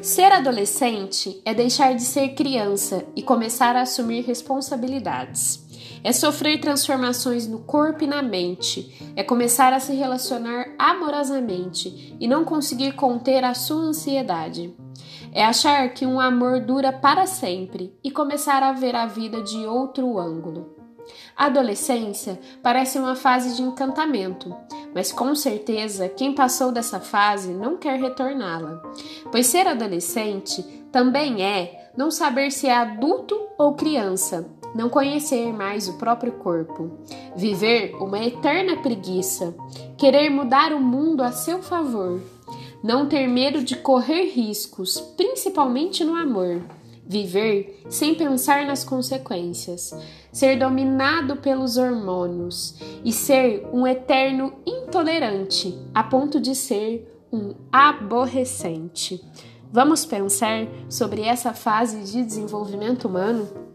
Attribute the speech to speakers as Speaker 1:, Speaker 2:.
Speaker 1: Ser adolescente é deixar de ser criança e começar a assumir responsabilidades. É sofrer transformações no corpo e na mente. É começar a se relacionar amorosamente e não conseguir conter a sua ansiedade. É achar que um amor dura para sempre e começar a ver a vida de outro ângulo. A adolescência parece uma fase de encantamento, mas com certeza quem passou dessa fase não quer retorná-la, pois ser adolescente também é não saber se é adulto ou criança, não conhecer mais o próprio corpo, viver uma eterna preguiça, querer mudar o mundo a seu favor, não ter medo de correr riscos, principalmente no amor viver sem pensar nas consequências, ser dominado pelos hormônios e ser um eterno intolerante a ponto de ser um aborrecente. Vamos pensar sobre essa fase de desenvolvimento humano?